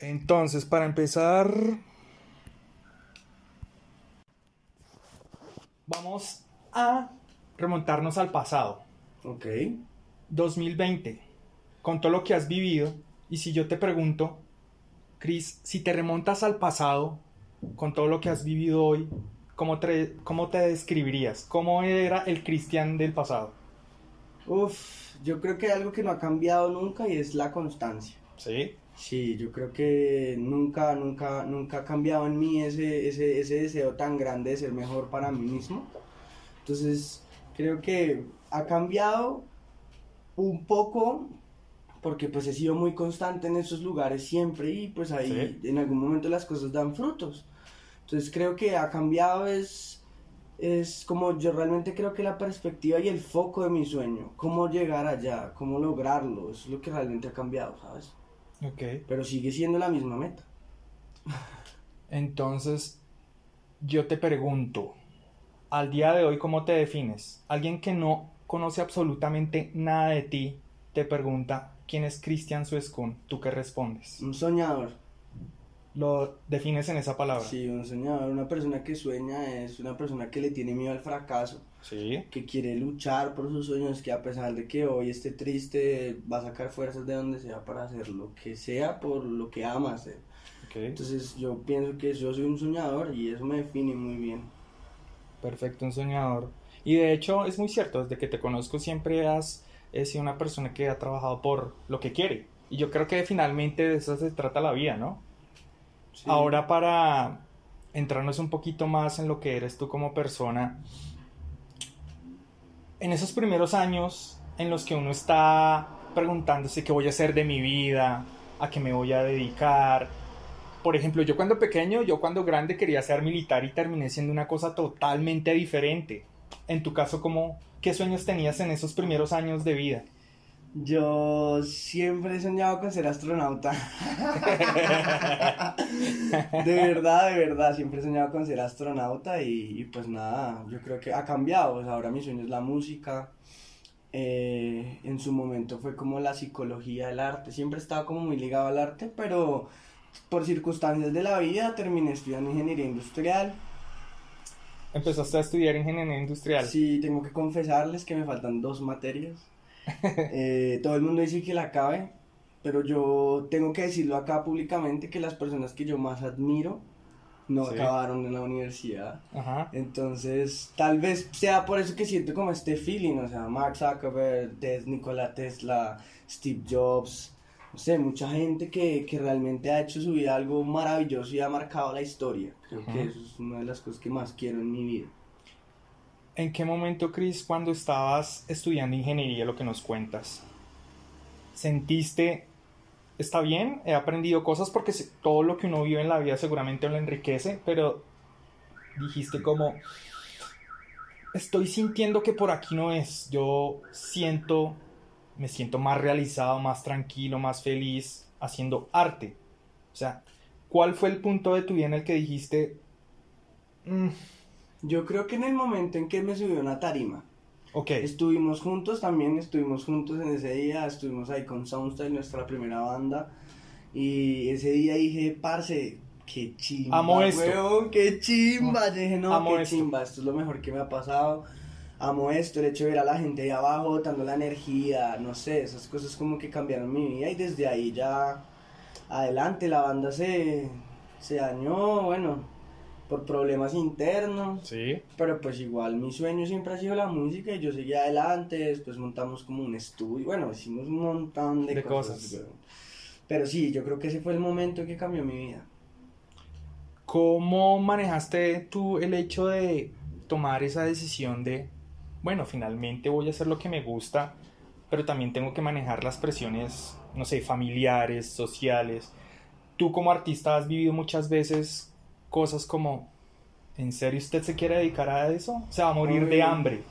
Entonces, para empezar, vamos a remontarnos al pasado. Ok. 2020, con todo lo que has vivido, y si yo te pregunto, Chris, si te remontas al pasado, con todo lo que has vivido hoy, ¿cómo te, cómo te describirías? ¿Cómo era el Cristian del pasado? Uf, yo creo que hay algo que no ha cambiado nunca y es la constancia. ¿Sí? Sí, yo creo que nunca, nunca, nunca ha cambiado en mí ese, ese, ese deseo tan grande de ser mejor para mí mismo. Entonces, creo que ha cambiado un poco porque pues he sido muy constante en esos lugares siempre y pues ahí en algún momento las cosas dan frutos. Entonces creo que ha cambiado es, es como yo realmente creo que la perspectiva y el foco de mi sueño, cómo llegar allá, cómo lograrlo, eso es lo que realmente ha cambiado, ¿sabes? Ok. Pero sigue siendo la misma meta. Entonces, yo te pregunto, al día de hoy, ¿cómo te defines? Alguien que no conoce absolutamente nada de ti te pregunta, ¿quién es Cristian Suescun? ¿Tú qué respondes? Un soñador. Lo defines en esa palabra. Sí, un soñador, una persona que sueña es una persona que le tiene miedo al fracaso. Sí. Que quiere luchar por sus sueños, que a pesar de que hoy esté triste, va a sacar fuerzas de donde sea para hacer lo que sea por lo que ama hacer. Okay. Entonces yo pienso que yo soy un soñador y eso me define muy bien. Perfecto, un soñador. Y de hecho es muy cierto, desde que te conozco siempre has sido una persona que ha trabajado por lo que quiere. Y yo creo que finalmente de eso se trata la vida, ¿no? Sí. Ahora para entrarnos un poquito más en lo que eres tú como persona, en esos primeros años en los que uno está preguntándose qué voy a hacer de mi vida, a qué me voy a dedicar. Por ejemplo, yo cuando pequeño, yo cuando grande quería ser militar y terminé siendo una cosa totalmente diferente. En tu caso, ¿cómo, ¿qué sueños tenías en esos primeros años de vida? Yo siempre he soñado con ser astronauta. de verdad, de verdad, siempre he soñado con ser astronauta y, y pues nada, yo creo que ha cambiado. Pues ahora mi sueño es la música. Eh, en su momento fue como la psicología, el arte. Siempre he estado como muy ligado al arte, pero por circunstancias de la vida terminé estudiando ingeniería industrial. ¿Empezaste a estudiar ingeniería industrial? Sí, tengo que confesarles que me faltan dos materias. Eh, todo el mundo dice que la acabe, pero yo tengo que decirlo acá públicamente que las personas que yo más admiro no Sí. acabaron en la universidad. Ajá. Entonces, tal vez sea por eso que siento como este feeling, o sea, Mark Zuckerberg, Nikola Tesla, Steve Jobs, no sé, mucha gente que, que realmente ha hecho su vida algo maravilloso y ha marcado la historia. Creo que eso es una de las cosas que más quiero en mi vida. ¿En qué momento, Chris, cuando estabas estudiando ingeniería, lo que nos cuentas, sentiste, está bien, he aprendido cosas porque todo lo que uno vive en la vida seguramente lo enriquece, pero dijiste como, estoy sintiendo que por aquí no es, yo siento, me siento más realizado, más tranquilo, más feliz haciendo arte. O sea, ¿cuál fue el punto de tu vida en el que dijiste, "Mm, Yo creo que en el momento en que me subió una tarima, ok, Estuvimos juntos también, estuvimos juntos en ese día, estuvimos ahí con Soundstyle, nuestra primera banda. Y ese día dije, parce, qué chimba, Amo esto. weón, qué chimba. Yo dije, no, Amo qué esto. chimba, esto es lo mejor que me ha pasado. Amo esto, el hecho de ver a la gente ahí abajo, dando la energía, no sé, esas cosas como que cambiaron mi vida. Y desde ahí ya adelante la banda se, se dañó, bueno, por problemas internos. sí. Pero pues igual mi sueño siempre ha sido la música y yo seguí adelante, después montamos como un estudio, bueno, hicimos un montón de, De cosas. cosas. Pero sí, yo creo que ese fue el momento que cambió mi vida. ¿Cómo manejaste tú el hecho de tomar esa decisión de, bueno, finalmente voy a hacer lo que me gusta, pero también tengo que manejar las presiones, no sé, familiares, sociales? Tú como artista has vivido muchas veces cosas como, ¿en serio usted se quiere dedicar a eso? Se va a morir de Uy. hambre.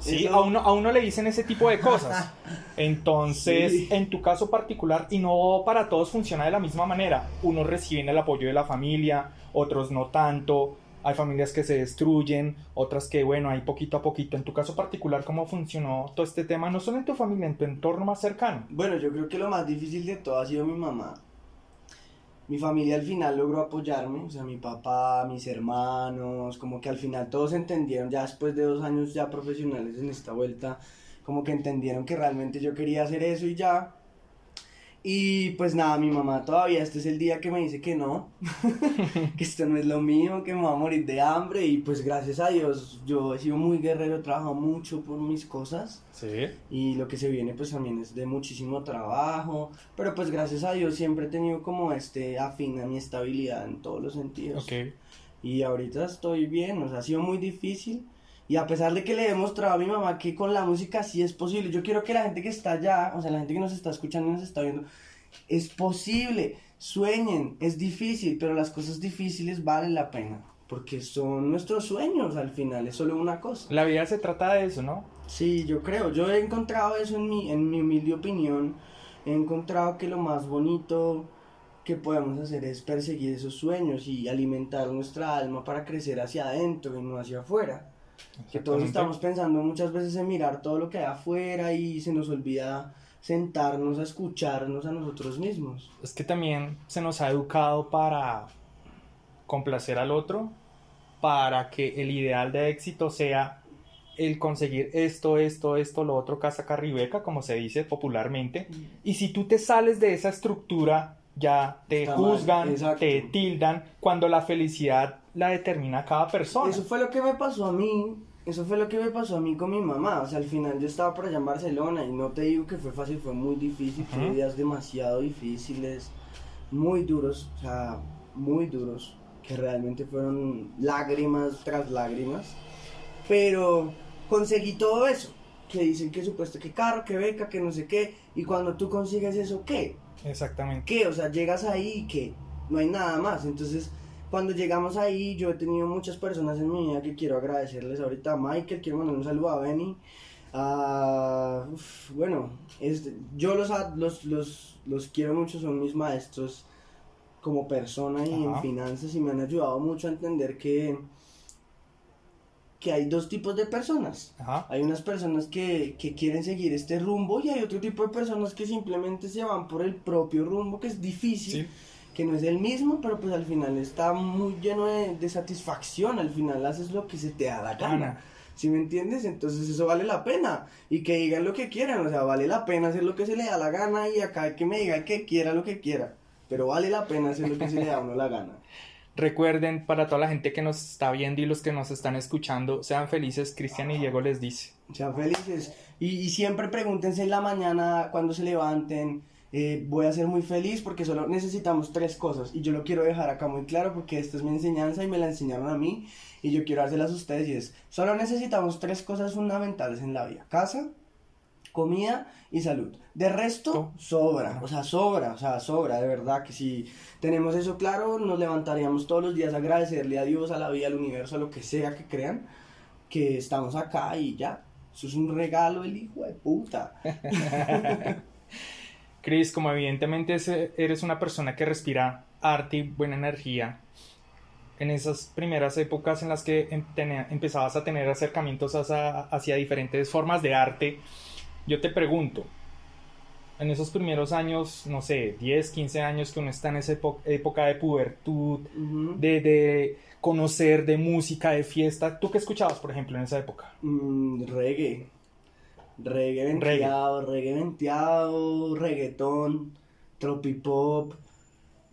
Sí, Eso- a uno, a uno le dicen ese tipo de cosas. Entonces, Sí. en tu caso particular, y no para todos funciona de la misma manera, unos reciben el apoyo de la familia, otros no tanto, hay familias que se destruyen, otras que, bueno, hay poquito a poquito. En tu caso particular, ¿cómo funcionó todo este tema? No solo en tu familia, en tu entorno más cercano. Bueno, yo creo que lo más difícil de todo ha sido mi mamá. Mi familia al final logró apoyarme, o sea, mi papá, mis hermanos, como que al final todos entendieron, ya después de dos años ya profesionales en esta vuelta, como que entendieron que realmente yo quería hacer eso y ya. Y pues nada, mi mamá todavía, este es el día que me dice que no, que esto no es lo mío, que me va a morir de hambre y pues gracias a Dios yo he sido muy guerrero, he trabajado mucho por mis cosas Sí. y lo que se viene pues también es de muchísimo trabajo, pero pues gracias a Dios siempre he tenido como este afín a mi estabilidad en todos los sentidos. Ok. Y ahorita estoy bien, o sea, ha sido muy difícil. Y a pesar de que le he demostrado a mi mamá que con la música sí es posible, yo quiero que la gente que está allá, o sea, la gente que nos está escuchando y nos está viendo, es posible, sueñen, es difícil, pero las cosas difíciles valen la pena, porque son nuestros sueños al final, es solo una cosa. La vida se trata de eso, ¿no? Sí, yo creo, yo he encontrado eso en mi, en mi humilde opinión, he encontrado que lo más bonito que podemos hacer es perseguir esos sueños y alimentar nuestra alma para crecer hacia adentro y no hacia afuera. Que todos estamos pensando muchas veces en mirar todo lo que hay afuera y se nos olvida sentarnos a escucharnos a nosotros mismos. Es que también se nos ha educado para complacer al otro, para que el ideal de éxito sea el conseguir esto, esto, esto, lo otro, casa carribeca, como se dice popularmente. Y si tú te sales de esa estructura, ya te Está juzgan, te tildan, cuando la felicidad la determina cada persona. Eso fue lo que me pasó a mí. Eso fue lo que me pasó a mí con mi mamá. O sea, al final yo estaba por allá en Barcelona y no te digo que fue fácil, fue muy difícil. Fue Ujú. días demasiado difíciles, muy duros, o sea, muy duros. Que realmente fueron lágrimas tras lágrimas. Pero conseguí todo eso. Que dicen que supuesto que carro, que beca, que no sé qué. Y cuando tú consigues eso, ¿qué? Exactamente. ¿qué? O sea, llegas ahí y ¿qué? No hay nada más. Entonces, cuando llegamos ahí, yo he tenido muchas personas en mi vida que quiero agradecerles. Ahorita a Michael, quiero mandar un saludo a Benny. a- uf, bueno, este, yo los, los, los, los quiero mucho, son mis maestros como persona y en finanzas y me han ayudado mucho a entender que, que hay dos tipos de personas. Ajá. Hay unas personas que, que quieren seguir este rumbo y hay otro tipo de personas que simplemente se van por el propio rumbo, que es difícil, Sí. Que no es el mismo, pero pues al final está muy lleno de, de satisfacción, al final haces lo que se te da la gana. Gana. ¿Sí me entiendes? Entonces eso vale la pena. Y que digan lo que quieran, o sea, vale la pena hacer lo que se le da la gana y acá que me diga que quiera lo que quiera. Pero vale la pena hacer lo que se le da a uno la gana. Recuerden, para toda la gente que nos está viendo y los que nos están escuchando, sean felices, Cristian y Diego les dice. Sean felices. Y, y siempre pregúntense en la mañana cuando se levanten. Eh, voy a ser muy feliz porque solo necesitamos tres cosas. Y yo lo quiero dejar acá muy claro porque esta es mi enseñanza y me la enseñaron a mí. Y yo quiero dárselas a ustedes. Y es: solo necesitamos tres cosas fundamentales en la vida: casa, comida y salud. De resto, To- sobra. O sea, sobra. O sea, sobra. De verdad que si tenemos eso claro, nos levantaríamos todos los días a agradecerle a Dios, a la vida, al universo, a lo que sea que crean que estamos acá y ya. Eso es un regalo el hijo de puta. Chris, como evidentemente eres una persona que respira arte y buena energía, en esas primeras épocas en las que em- empezabas a tener acercamientos hacia, hacia diferentes formas de arte, yo te pregunto, en esos primeros años, no sé, 10, 15 años que uno está en esa época de pubertud, de conocer, de música, de fiesta, ¿tú qué escuchabas, por ejemplo, en esa época? Mm, reggae. Reggae venteado, reggae venteado, reggaetón, tropipop,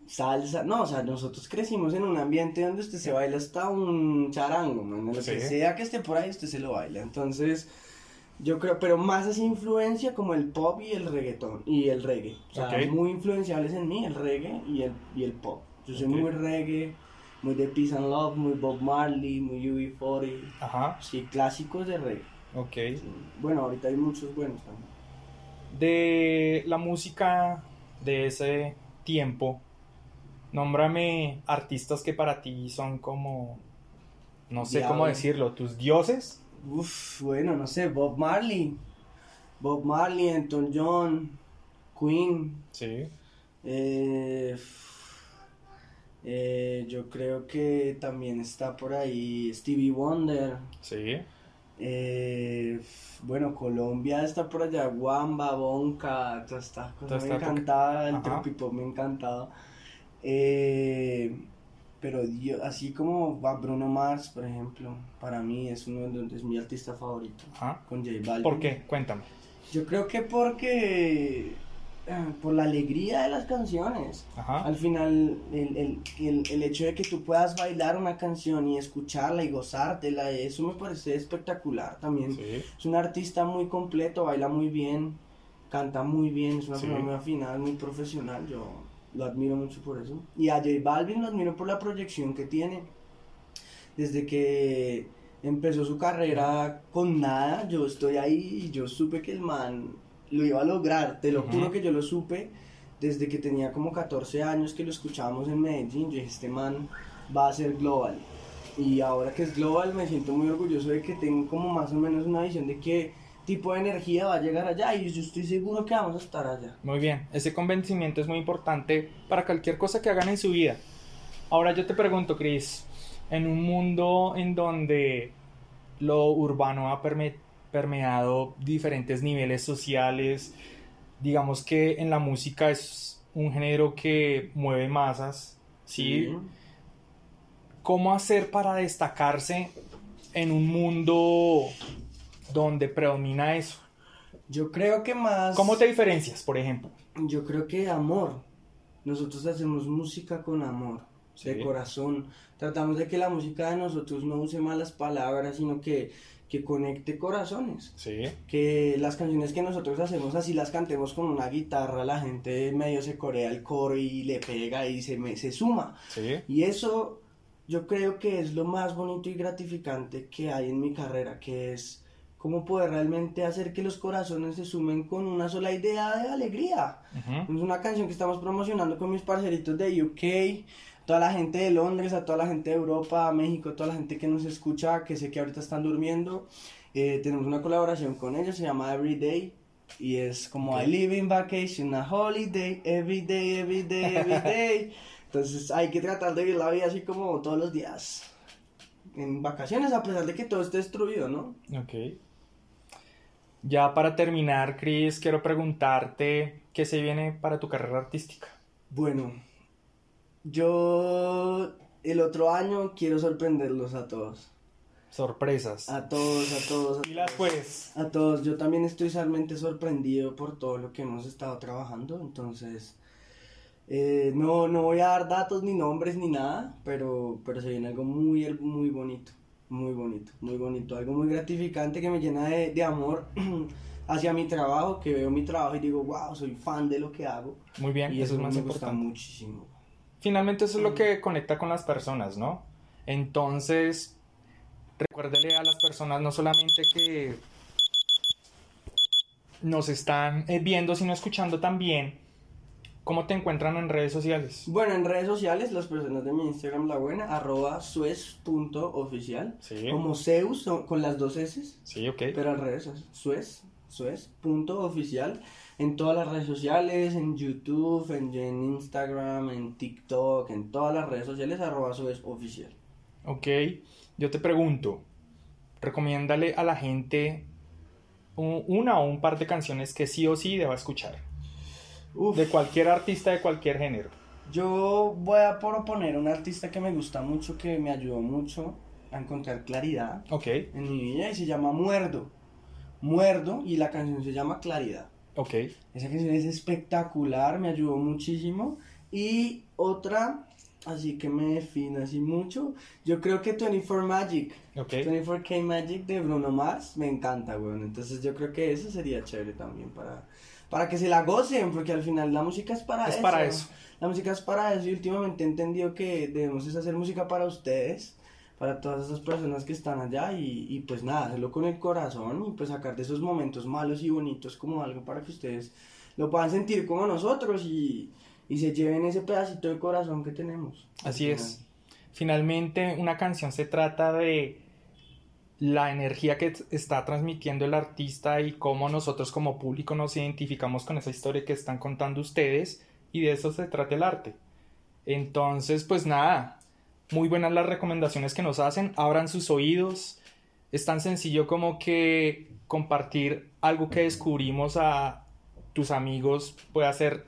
salsa. No, o sea, nosotros crecimos en un ambiente donde usted se baila hasta un charango, man. Lo que sea que esté por ahí, usted se lo baila. Entonces, yo creo, pero más esa influencia como el pop y el reggaetón y el reggae. O sea, Ok. muy influenciables en mí, el reggae y el, y el pop. Yo soy muy reggae, muy de Peace and Love, muy Bob Marley, muy UB40. Ajá, Sí, clásicos de reggae. Ok. Sí. Bueno, ahorita hay muchos buenos también. De la música de ese tiempo, nómbrame artistas que para ti son como, no sé cómo decirlo, tus dioses. Uf, bueno, no sé, Bob Marley. Bob Marley, Elton John, Queen. Sí. eh, eh, yo creo que también está por ahí Stevie Wonder. Sí. Eh, bueno, Colombia está por allá, Wamba, Bonka, toda esta cosa Toda me encantaba, el tropipop me encantaba. Eh, pero yo, así como va Bruno Mars, por ejemplo, para mí es uno de es mi artista favorito. Ajá. Con J Balvin. ¿Por qué? Cuéntame. Yo creo que porque por la alegría de las canciones. Ajá. Al final, el, el, el, el hecho de que tú puedas bailar una canción y escucharla y gozártela, eso me parece espectacular también. Sí. Es un artista muy completo, baila muy bien, canta muy bien, es una Sí. persona muy afinada, muy profesional. Yo lo admiro mucho por eso. Y a J Balvin lo admiro por la proyección que tiene. Desde que empezó su carrera con nada, yo estoy ahí y yo supe que el man lo iba a lograr. Te lo que yo lo supe desde que tenía como 14 años que lo escuchábamos en Medellín. Yo dije, este man va a ser global. Y ahora que es global me siento muy orgulloso de que tengo como más o menos una visión de qué tipo de energía va a llegar allá y yo estoy seguro que vamos a estar allá. Muy bien, ese convencimiento es muy importante para cualquier cosa que hagan en su vida. Ahora yo te pregunto, Chris, en un mundo en donde lo urbano ha perme- permeado diferentes niveles sociales, digamos que en la música es un género que mueve masas, ¿sí? ¿Cómo hacer para destacarse en un mundo donde predomina eso? Yo creo que más... ¿Cómo te diferencias, por ejemplo? Yo creo que amor. Nosotros hacemos música con amor, de corazón. Tratamos de que la música de nosotros no use malas palabras, sino que, que conecte corazones. Sí. Que las canciones que nosotros hacemos así las cantemos con una guitarra, la gente medio se corea el coro y le pega y se, me- se suma. Sí. Y eso yo creo que es lo más bonito y gratificante que hay en mi carrera, que es cómo poder realmente hacer que los corazones se sumen con una sola idea de alegría. Ujú. Es una canción que estamos promocionando con mis parceritos de UK, toda la gente de Londres, a toda la gente de Europa, México, toda la gente que nos escucha, que sé que ahorita están durmiendo. Eh, tenemos una colaboración con ellos, se llama Everyday. Y es como Ok. I live in vacation, a holiday, every day, every day, every day. Entonces hay que tratar de vivir la vida así como todos los días. En vacaciones, a pesar de que todo esté destruido, ¿no? Ok. Ya para terminar, Chris, quiero preguntarte qué se viene para tu carrera artística. Bueno, yo el otro año quiero sorprenderlos a todos. Sorpresas. A todos, a todos. A Pilas, todos. pues. A todos. Yo también estoy realmente sorprendido por todo lo que hemos estado trabajando. Entonces, eh, no, no voy a dar datos ni nombres ni nada, pero, pero se viene algo muy, muy bonito. Muy bonito, muy bonito. Algo muy gratificante que me llena de, de amor hacia mi trabajo, que veo mi trabajo y digo, wow, soy fan de lo que hago. Muy bien, Y eso es más me gusta importante. muchísimo. Finalmente eso es lo que conecta con las personas, ¿no? Entonces, recuérdele a las personas no solamente que nos están eh, viendo, sino escuchando también, cómo te encuentran en redes sociales. Bueno, en redes sociales, las personas de mi Instagram, la buena, arroba suez.oficial. Sí. Como Zeus, con las dos S, Sí, ok. pero al revés, es suez, suez.oficial. En todas las redes sociales, en YouTube, en, en Instagram, en TikTok, en todas las redes sociales, arroba suezoficial. Ok, yo te pregunto, recomiéndale a la gente una o un par de canciones que sí o sí deba escuchar, Uf, de cualquier artista de cualquier género. yo voy a proponer un artista que me gusta mucho, que me ayudó mucho a encontrar claridad Ok, en mi vida y se llama Muerdo. Muerdo y la canción se llama Claridad. ok, Esa canción es espectacular, me ayudó muchísimo. Y otra, así que me define así mucho, yo creo que 24 Magic, ok. 24K Magic de Bruno Mars, me encanta, weón. Entonces yo creo que eso sería chévere también para, para que se la gocen, porque al final la música es para Es eso. para eso. La música es para eso y últimamente he entendido que debemos es hacer música para ustedes, para todas esas personas que están allá y, y pues nada, hacerlo con el corazón y pues sacar de esos momentos malos y bonitos como algo para que ustedes lo puedan sentir como nosotros y, y se lleven ese pedacito de corazón que tenemos. Así es. Finalmente, una canción se trata de la energía que está transmitiendo el artista y cómo nosotros como público nos identificamos con esa historia que están contando ustedes y de eso se trata el arte. Entonces, pues nada, muy buenas las recomendaciones que nos hacen, abran sus oídos, es tan sencillo como que compartir algo que descubrimos a tus amigos puede hacer